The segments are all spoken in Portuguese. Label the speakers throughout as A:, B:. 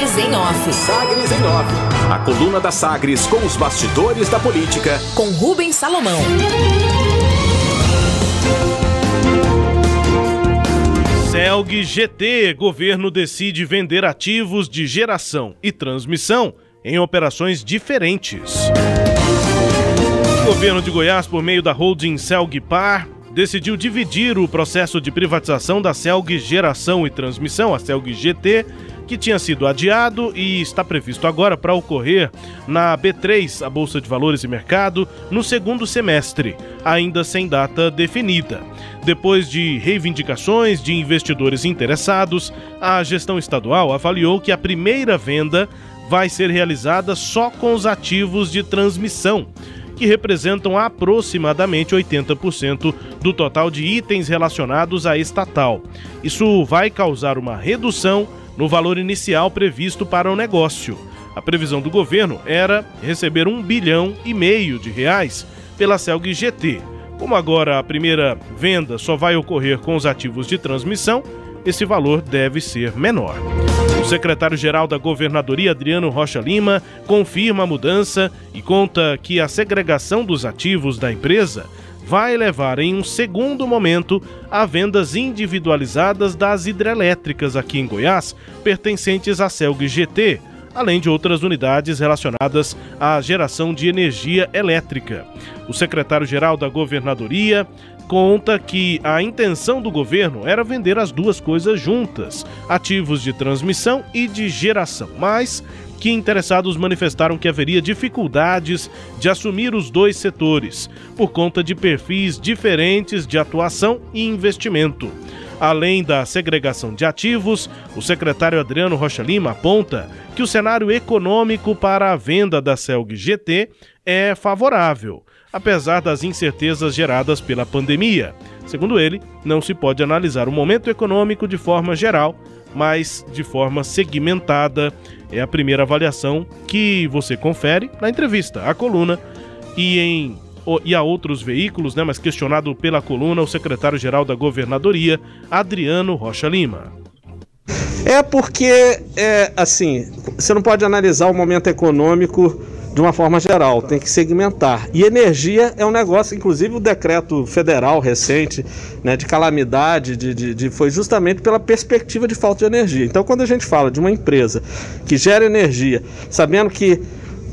A: Sagres em Off.
B: Sagres em Off. A coluna da Sagres com os bastidores da política.
A: Com Rubens Salomão.
C: Celg GT, governo decide vender ativos de geração e transmissão em operações diferentes. O governo de Goiás, por meio da holding Celgpar, decidiu dividir o processo de privatização da Celg Geração e Transmissão, a Celg GT, que tinha sido adiado e está previsto agora para ocorrer na B3, a Bolsa de Valores e Mercado, no segundo semestre, ainda sem data definida. Depois de reivindicações de investidores interessados, a gestão estadual avaliou que a primeira venda vai ser realizada só com os ativos de transmissão que representam aproximadamente 80% do total de itens relacionados à estatal. Isso vai causar uma redução no valor inicial previsto para o negócio. A previsão do governo era receber um bilhão e meio de reais pela Celg GT. Como agora a primeira venda só vai ocorrer com os ativos de transmissão, esse valor deve ser menor. O secretário-geral da Governadoria, Adriano Rocha Lima, confirma a mudança e conta que a segregação dos ativos da empresa vai levar em um segundo momento a vendas individualizadas das hidrelétricas aqui em Goiás, pertencentes à Celg GT, além de outras unidades relacionadas à geração de energia elétrica. O secretário-geral da Governadoria conta que a intenção do governo era vender as duas coisas juntas, ativos de transmissão e de geração, mas que interessados manifestaram que haveria dificuldades de assumir os dois setores, por conta de perfis diferentes de atuação e investimento. Além da segregação de ativos, o secretário Adriano Rocha Lima aponta que o cenário econômico para a venda da Celg GT é favorável apesar das incertezas geradas pela pandemia. Segundo ele, não se pode analisar o momento econômico de forma geral, mas de forma segmentada. É a primeira avaliação que você confere na entrevista, a coluna e em e a outros veículos, né, mas questionado pela coluna o secretário-geral da Governadoria, Adriano Rocha Lima.
D: É porque, é, assim, você não pode analisar o momento econômico de uma forma geral, tem que segmentar. E energia é um negócio, inclusive o decreto federal recente né, de calamidade de, de, de, foi justamente pela perspectiva de falta de energia. Então, quando a gente fala de uma empresa que gera energia, sabendo que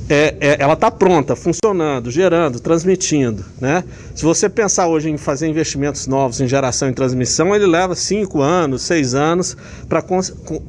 D: é, é, ela está pronta, funcionando, gerando, transmitindo. Né? Se você pensar hoje em fazer investimentos novos em geração e transmissão, ele leva 5 anos, 6 anos para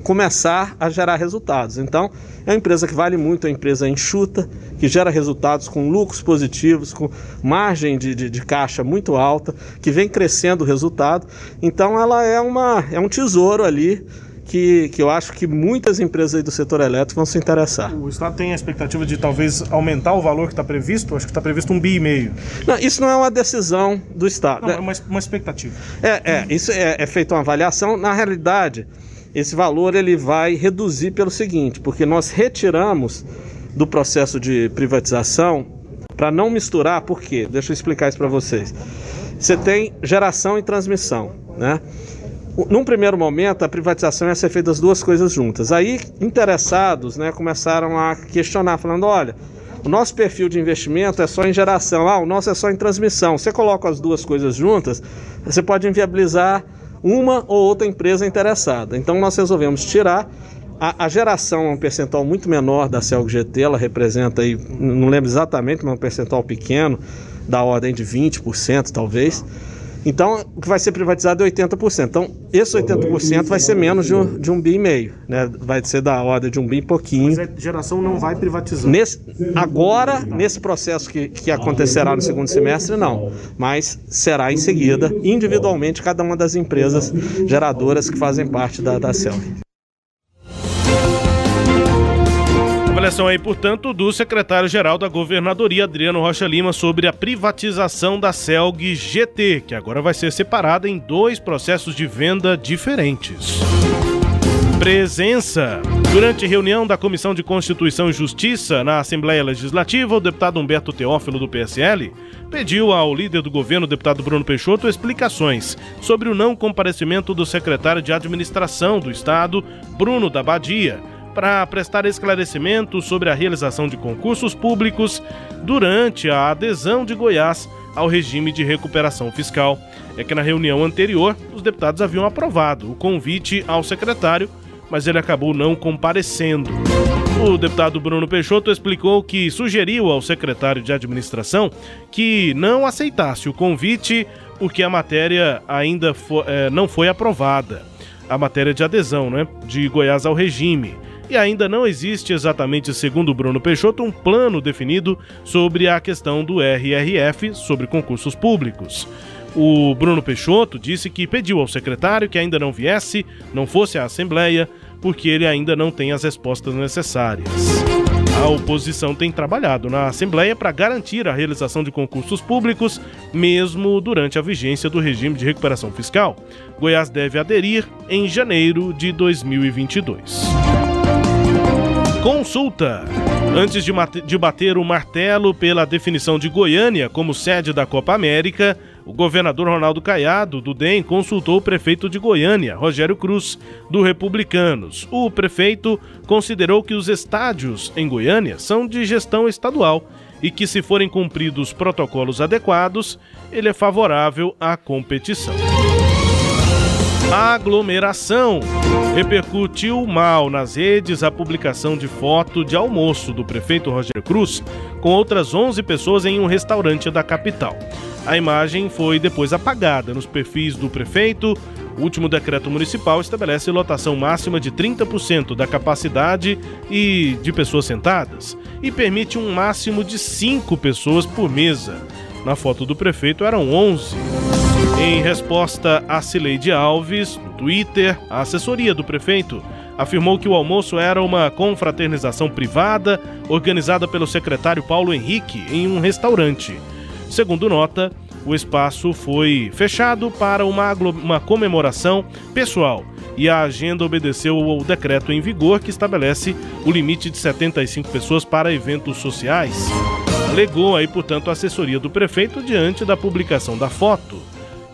D: começar a gerar resultados. Então, é uma empresa que vale muito, é uma empresa enxuta, que gera resultados com lucros positivos, com margem de, de, de caixa muito alta, que vem crescendo o resultado. Então, ela é, uma, é um tesouro ali que, que eu acho que muitas empresas do setor elétrico vão se interessar.
C: O Estado tem a expectativa de talvez aumentar o valor que está previsto? Acho que está previsto um bi e meio.
D: Não, isso não é uma decisão do Estado.
C: Não, é uma, uma expectativa.
D: É, é isso é, é feita uma avaliação. Na realidade, esse valor ele vai reduzir pelo seguinte, porque nós retiramos do processo de privatização para não misturar, por quê? Deixa eu explicar isso para vocês. Você tem geração e transmissão, né? Num primeiro momento, a privatização ia ser feita as duas coisas juntas. Aí, interessados né, começaram a questionar, falando: olha, o nosso perfil de investimento é só em geração, ah, o nosso é só em transmissão. Você coloca as duas coisas juntas, você pode inviabilizar uma ou outra empresa interessada. Então, nós resolvemos tirar. A, a geração é um percentual muito menor da Celg GT, ela representa aí, não lembro exatamente, mas um percentual pequeno, da ordem de 20%, talvez. Então, o que vai ser privatizado é 80%. Então, esse 80% vai ser menos de um, de um bi e meio, né? Vai ser da ordem de um bi e pouquinho. Mas a
C: geração não vai privatizar.
D: Nesse, agora, nesse processo que, que acontecerá no segundo semestre, não. Mas será em seguida, individualmente, cada uma das empresas geradoras que fazem parte da, da CELV.
C: Avaliação aí, portanto, do secretário-geral da Governadoria, Adriano Rocha Lima, sobre a privatização da CELG GT, que agora vai ser separada em dois processos de venda diferentes. Presença. Durante reunião da Comissão de Constituição e Justiça na Assembleia Legislativa, o deputado Humberto Teófilo, do PSL, pediu ao líder do governo, deputado Bruno Peixoto, explicações sobre o não comparecimento do secretário de Administração do Estado, Bruno da Badia para prestar esclarecimentos sobre a realização de concursos públicos durante a adesão de Goiás ao regime de recuperação fiscal. É que na reunião anterior, os deputados haviam aprovado o convite ao secretário, mas ele acabou não comparecendo. O deputado Bruno Peixoto explicou que sugeriu ao secretário de administração que não aceitasse o convite porque a matéria ainda é, não foi aprovada. A matéria de adesão né, de Goiás ao regime. E ainda não existe exatamente, segundo Bruno Peixoto, um plano definido sobre a questão do RRF sobre concursos públicos. O Bruno Peixoto disse que pediu ao secretário que ainda não viesse, não fosse à Assembleia, porque ele ainda não tem as respostas necessárias. A oposição tem trabalhado na Assembleia para garantir a realização de concursos públicos, mesmo durante a vigência do regime de recuperação fiscal. Goiás deve aderir em janeiro de 2022. Consulta. Antes de, de bater o martelo pela definição de Goiânia como sede da Copa América, o governador Ronaldo Caiado, do DEM, consultou o prefeito de Goiânia, Rogério Cruz, do Republicanos. O prefeito considerou que os estádios em Goiânia são de gestão estadual e que, se forem cumpridos protocolos adequados, ele é favorável à competição. Aglomeração. Repercutiu mal nas redes a publicação de foto de almoço do prefeito Rogério Cruz com outras 11 pessoas em um restaurante da capital. A imagem foi depois apagada nos perfis do prefeito. O último decreto municipal estabelece lotação máxima de 30% da capacidade e de pessoas sentadas e permite um máximo de 5 pessoas por mesa. Na foto do prefeito eram 11. Em resposta a Cileide Alves, no Twitter, a assessoria do prefeito afirmou que o almoço era uma confraternização privada organizada pelo secretário Paulo Henrique em um restaurante. Segundo nota, o espaço foi fechado para uma, uma comemoração pessoal e a agenda obedeceu ao decreto em vigor que estabelece o limite de 75 pessoas para eventos sociais. Alegou aí, portanto, a assessoria do prefeito diante da publicação da foto,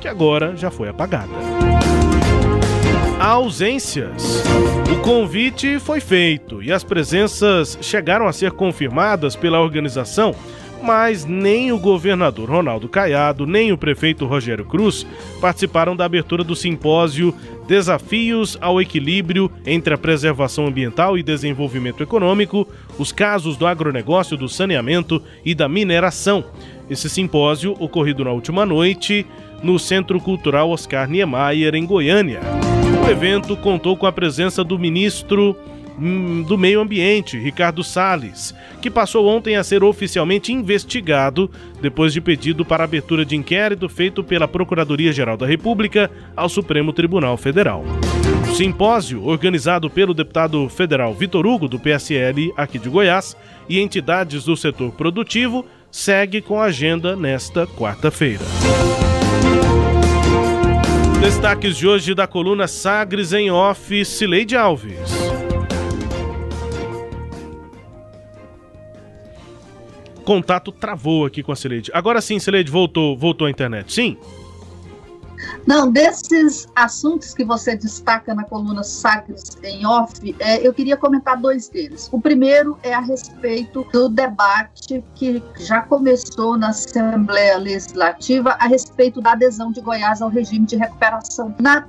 C: que agora já foi apagada. Ausências. O convite foi feito e as presenças chegaram a ser confirmadas pela organização mas nem o governador Ronaldo Caiado, nem o prefeito Rogério Cruz participaram da abertura do simpósio Desafios ao Equilíbrio entre a Preservação Ambiental e Desenvolvimento Econômico, os casos do agronegócio, do saneamento e da mineração. Esse simpósio, ocorrido na última noite, no Centro Cultural Oscar Niemeyer, em Goiânia. O evento contou com a presença do ministro Hum, do Meio Ambiente, Ricardo Salles, que passou ontem a ser oficialmente investigado depois de pedido para abertura de inquérito feito pela Procuradoria-Geral da República ao Supremo Tribunal Federal. O simpósio, organizado pelo deputado federal Vitor Hugo, do PSL aqui de Goiás, e entidades do setor produtivo, segue com a agenda nesta quarta-feira. Destaques de hoje da coluna Sagres em Off, Cileide Alves. contato travou aqui com a Celede. Agora sim, Celede, voltou, voltou à internet. Sim?
E: Não, desses assuntos que você destaca na coluna Sagres em off, é, eu queria comentar dois deles. O primeiro é a respeito do debate que já começou na Assembleia Legislativa a respeito da adesão de Goiás ao regime de recuperação. Na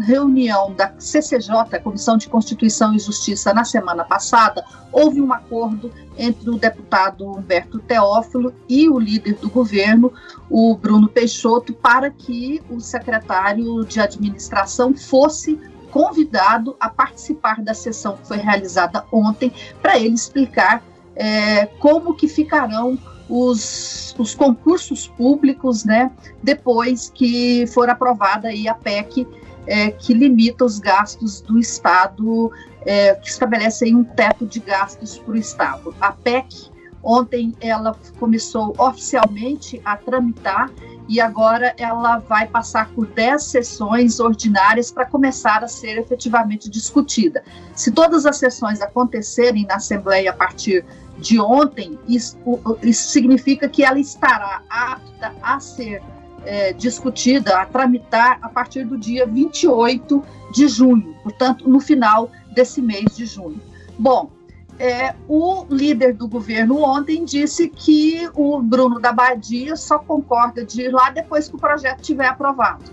E: reunião da CCJ, Comissão de Constituição e Justiça, na semana passada, houve um acordo entre o deputado Humberto Teófilo e o líder do governo, o Bruno Peixoto, para que o secretário de administração fosse convidado a participar da sessão que foi realizada ontem, para ele explicar é, como que ficarão os, os concursos públicos, né, depois que for aprovada aí a PEC é, que limita os gastos do Estado, é, que estabelece um teto de gastos para o Estado. A PEC, ontem, ela começou oficialmente a tramitar e agora ela vai passar por 10 sessões ordinárias para começar a ser efetivamente discutida. Se todas as sessões acontecerem na Assembleia a partir de ontem, isso, isso significa que ela estará apta a ser é, discutida, a tramitar a partir do dia 28 de junho, portanto, no final desse mês de junho. Bom, é, o líder do governo ontem disse que o Bruno da Badia só concorda de ir lá depois que o projeto estiver aprovado.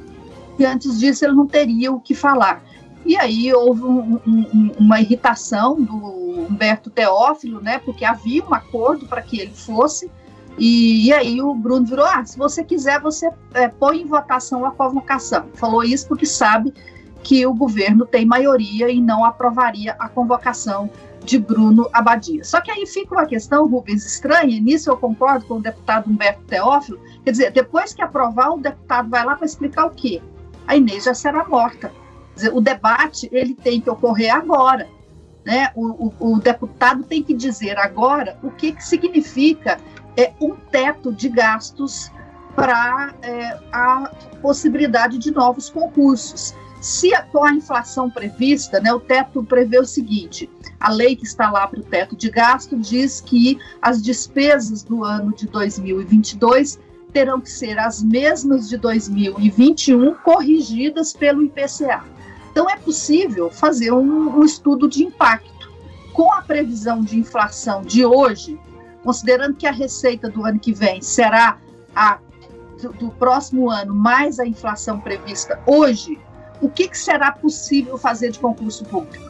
E: E antes disso ele não teria o que falar. E aí houve um, um, uma irritação do Humberto Teófilo, né? Porque havia um acordo para que ele fosse. E, e, aí o Bruno virou: ah, se você quiser, você é, põe em votação a convocação. Falou isso porque sabe que o governo tem maioria e não aprovaria a convocação de Bruno Abadia. Só que aí fica uma questão, Rubens, estranha, e nisso eu concordo com o deputado Humberto Teófilo, quer dizer, depois que aprovar, o deputado vai lá para explicar o quê? A Inês já será morta. Dizer, o debate ele tem que ocorrer agora. Né? O, o, o, deputado tem que dizer agora o que, que significa é, um teto de gastos para é, a possibilidade de novos concursos. Se com a inflação prevista, né, o teto prevê o seguinte: a lei que está lá para o teto de gasto diz que as despesas do ano de 2022 terão que ser as mesmas de 2021, corrigidas pelo IPCA. Então, é possível fazer um, um estudo de impacto. Com a previsão de inflação de hoje, considerando que a receita do ano que vem será a do, do próximo ano mais a inflação prevista hoje, o que, que será possível fazer de concurso público?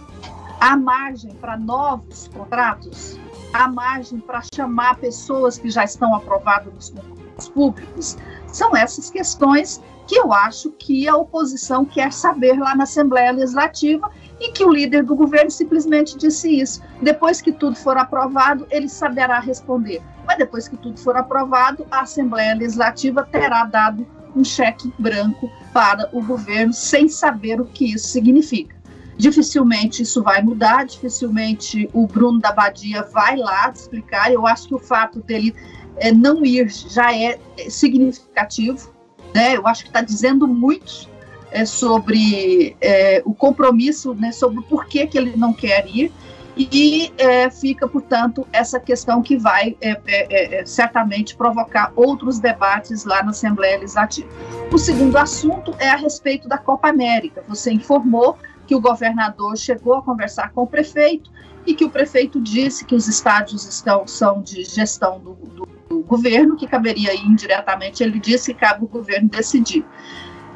E: Há margem para novos contratos? Há margem para chamar pessoas que já estão aprovadas nos concursos públicos? São essas questões que eu acho que a oposição quer saber lá na Assembleia Legislativa e que o líder do governo simplesmente disse isso. Depois que tudo for aprovado, ele saberá responder. Mas depois que tudo for aprovado, a Assembleia Legislativa terá dado um cheque branco para o governo sem saber o que isso significa. Dificilmente isso vai mudar, dificilmente o Bruno da Badia vai lá explicar. Eu acho que o fato dele é, não ir já é, é significativo, né? Eu acho que está dizendo muito é, sobre é, o compromisso, né, sobre o porquê que ele não quer ir e é, fica, portanto, essa questão que vai é, certamente provocar outros debates lá na Assembleia Legislativa. O segundo assunto é a respeito da Copa América. Você informou que o governador chegou a conversar com o prefeito e que o prefeito disse que os estádios estão, são de gestão do, do, do governo, que caberia indiretamente, ele disse que cabe o governo decidir.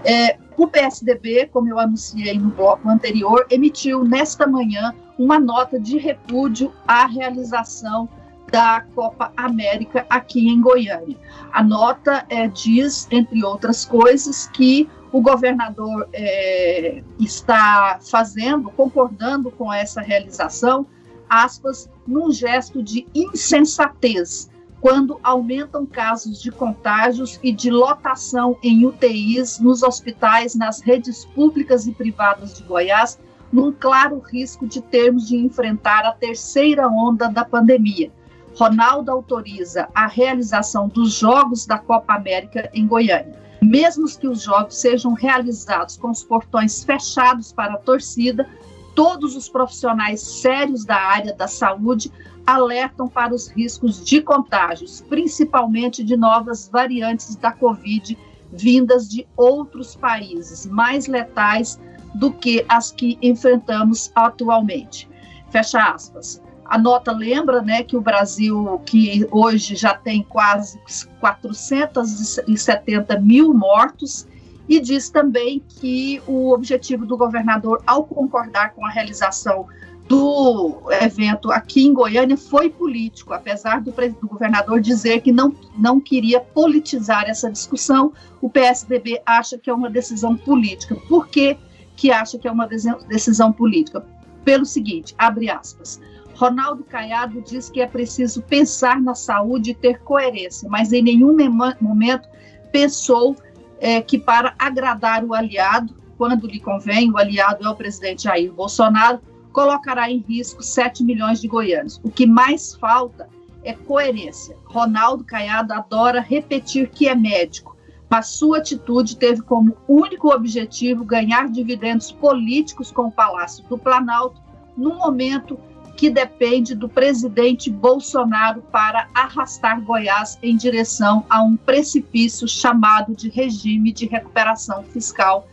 E: É, o PSDB, como eu anunciei no bloco anterior, emitiu nesta manhã uma nota de repúdio à realização da Copa América aqui em Goiânia. A nota é, diz, entre outras coisas, que o governador é, está fazendo, concordando com essa realização, aspas, num gesto de insensatez, quando aumentam casos de contágios e de lotação em UTIs nos hospitais, nas redes públicas e privadas de Goiás, num claro risco de termos de enfrentar a terceira onda da pandemia. Ronaldo autoriza a realização dos Jogos da Copa América em Goiânia. Mesmo que os jogos sejam realizados com os portões fechados para a torcida, todos os profissionais sérios da área da saúde alertam para os riscos de contágios, principalmente de novas variantes da Covid vindas de outros países mais letais do que as que enfrentamos atualmente. Fecha aspas. A nota lembra né, que o Brasil, que hoje já tem quase 470 mil mortos, e diz também que o objetivo do governador, ao concordar com a realização do evento aqui em Goiânia, foi político, apesar do, do governador dizer que não, não queria politizar essa discussão, o PSDB acha que é uma decisão política. Por quê? que acha que é uma decisão política. Pelo seguinte, abre aspas. Ronaldo Caiado diz que é preciso pensar na saúde e ter coerência, mas em nenhum momento pensou é, que para agradar o aliado, quando lhe convém, o aliado é o presidente Jair Bolsonaro, colocará em risco 7 milhões de goianos. O que mais falta é coerência. Ronaldo Caiado adora repetir que é médico mas sua atitude teve como único objetivo ganhar dividendos políticos com o Palácio do Planalto, no momento que depende do presidente Bolsonaro para arrastar Goiás em direção a um precipício chamado de regime de recuperação fiscal.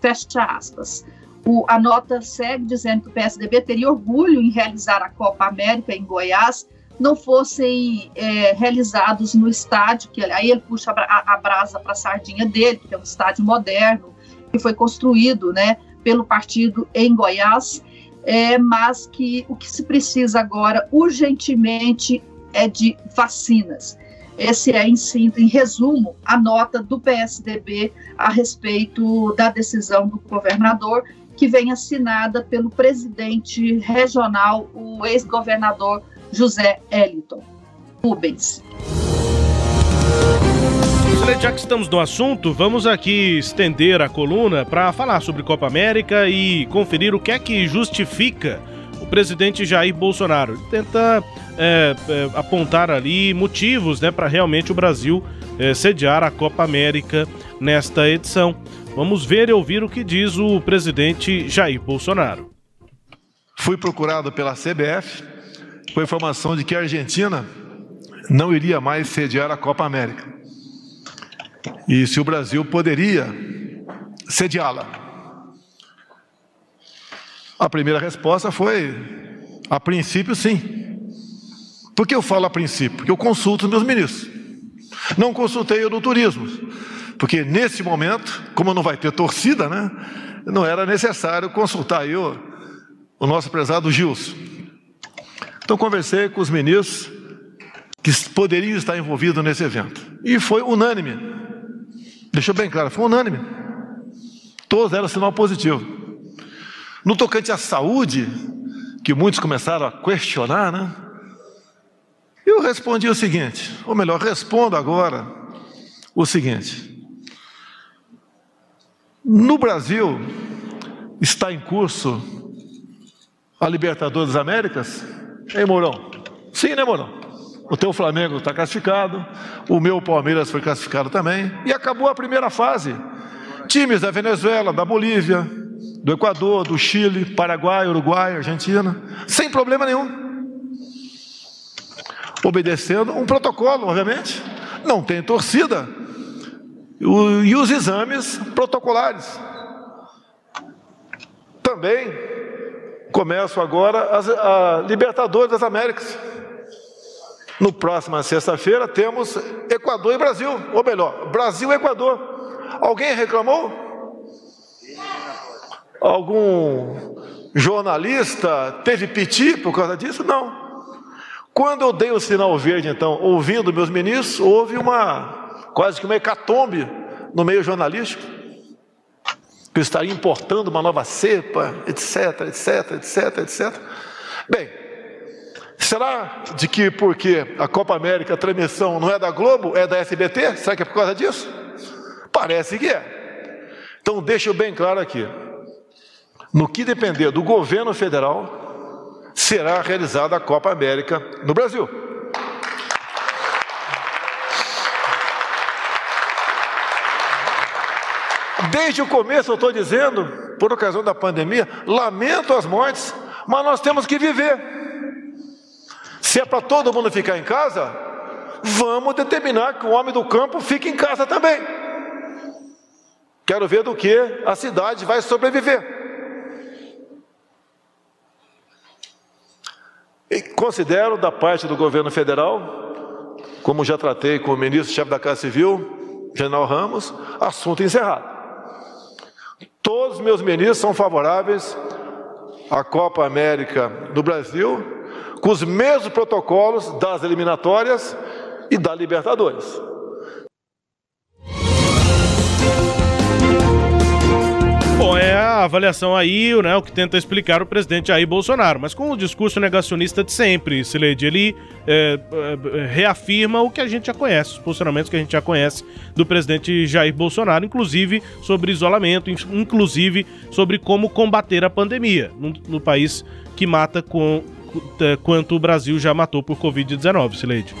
E: Fecha aspas. O, a nota segue dizendo que o PSDB teria orgulho em realizar a Copa América em Goiás, não fossem é, realizados no estádio, que aí ele puxa a, a brasa para a sardinha dele, que é um estádio moderno, que foi construído né, pelo partido em Goiás, é, mas que o que se precisa agora urgentemente é de vacinas. Esse é, em, em resumo, a nota do PSDB a respeito da decisão do governador, que vem assinada pelo presidente regional, o ex-governador José Eliton. Rubens.
C: Já que estamos no assunto, vamos aqui estender a coluna para falar sobre Copa América e conferir o que é que justifica o presidente Jair Bolsonaro. Tenta é, é, apontar ali motivos né, para realmente o Brasil é, sediar a Copa América nesta edição. Vamos ver e ouvir o que diz o presidente Jair Bolsonaro.
F: Fui procurado pela CBF com a informação de que a Argentina não iria mais sediar a Copa América. E se o Brasil poderia sediá-la. A primeira resposta foi: a princípio, sim. Por que eu falo a princípio? Porque eu consulto meus ministros. Não consultei o do turismo, porque nesse momento, como não vai ter torcida, né, não era necessário consultar eu, o nosso prezado Gilson. Então conversei com os ministros que poderiam estar envolvidos nesse evento. E foi unânime. Deixou bem claro, foi unânime. Todos eram sinal positivo. No tocante à saúde, que muitos começaram a questionar, né? Eu respondi o seguinte, ou melhor, respondo agora o seguinte: no Brasil está em curso a Libertadores das Américas? Ei, Mourão? Sim, né, Mourão? O teu Flamengo está classificado, o meu Palmeiras foi classificado também, e acabou a primeira fase. Times da Venezuela, da Bolívia, do Equador, do Chile, Paraguai, Uruguai, Argentina, sem problema nenhum obedecendo um protocolo, obviamente. Não tem torcida. E os exames protocolares. Também começo agora as, a Libertadores das Américas. No próxima sexta-feira temos Equador e Brasil, ou melhor, Brasil e Equador. Alguém reclamou? Algum jornalista teve piti por causa disso? Não. Quando eu dei o sinal verde, então, ouvindo meus ministros, houve uma quase que uma hecatombe no meio jornalístico, que estaria importando uma nova cepa, etc, etc, etc, etc. Bem, será de que porque a Copa América, a transmissão não é da Globo, é da SBT? Será que é por causa disso? Parece que é. Então, deixo bem claro aqui: no que depender do governo federal, será realizada a Copa América no Brasil. Desde o começo eu estou dizendo, por ocasião da pandemia, lamento as mortes, mas nós temos que viver. Se é para todo mundo ficar em casa, vamos determinar que o homem do campo fique em casa também. Quero ver do que a cidade vai sobreviver. E considero da parte do governo federal, como já tratei com o ministro-chefe da Casa Civil, General Ramos, assunto encerrado. Todos os meus ministros são favoráveis à Copa América no Brasil, com os mesmos protocolos das eliminatórias e da Libertadores.
C: A avaliação aí, né, o que tenta explicar o presidente Jair Bolsonaro, mas com o discurso negacionista de sempre, Sileide, ele é, reafirma o que a gente já conhece, os posicionamentos que a gente já conhece do presidente Jair Bolsonaro, inclusive sobre isolamento, inclusive sobre como combater a pandemia no, no país que mata com, quanto o Brasil já matou por Covid-19, Sileide.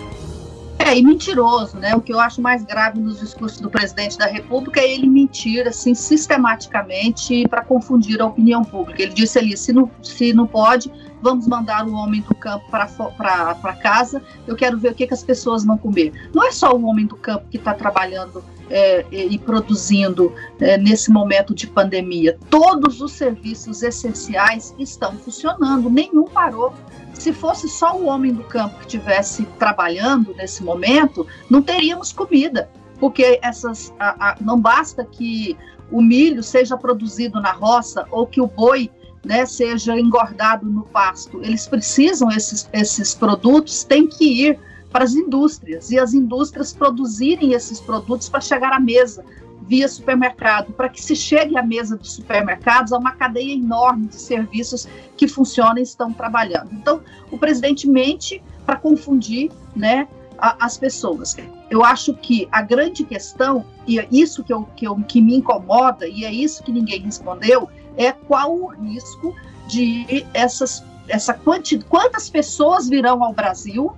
E: É, e mentiroso, né? O que eu acho mais grave nos discursos do presidente da República é ele mentir, assim, sistematicamente para confundir a opinião pública. Ele disse ali: se não, se não pode, vamos mandar o homem do campo para casa. Eu quero ver o que, que as pessoas vão comer. Não é só o homem do campo que está trabalhando é, e produzindo é, nesse momento de pandemia. Todos os serviços essenciais estão funcionando, nenhum parou. Se fosse só o homem do campo que estivesse trabalhando nesse momento, não teríamos comida, porque essas a, a, não basta que o milho seja produzido na roça ou que o boi né, seja engordado no pasto. Eles precisam esses, esses produtos, têm que ir para as indústrias e as indústrias produzirem esses produtos para chegar à mesa via supermercado, para que se chegue à mesa dos supermercados a uma cadeia enorme de serviços que funcionam e estão trabalhando. Então, o presidente mente para confundir né, a, as pessoas. Eu acho que a grande questão, e é isso que, eu, que, eu, que me incomoda, e é isso que ninguém respondeu, é qual o risco de essas essa quanti, quantas pessoas virão ao Brasil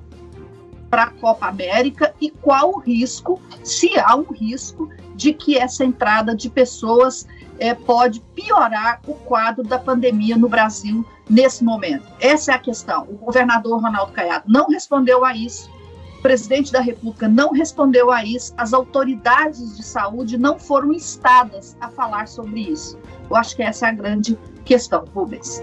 E: para a Copa América e qual o risco, se há um risco, de que essa entrada de pessoas é, pode piorar o quadro da pandemia no Brasil nesse momento. Essa é a questão. O governador Ronaldo Caiado não respondeu a isso. O presidente da República não respondeu a isso. As autoridades de saúde não foram instadas a falar sobre isso. Eu acho que essa é a grande questão, Rubens.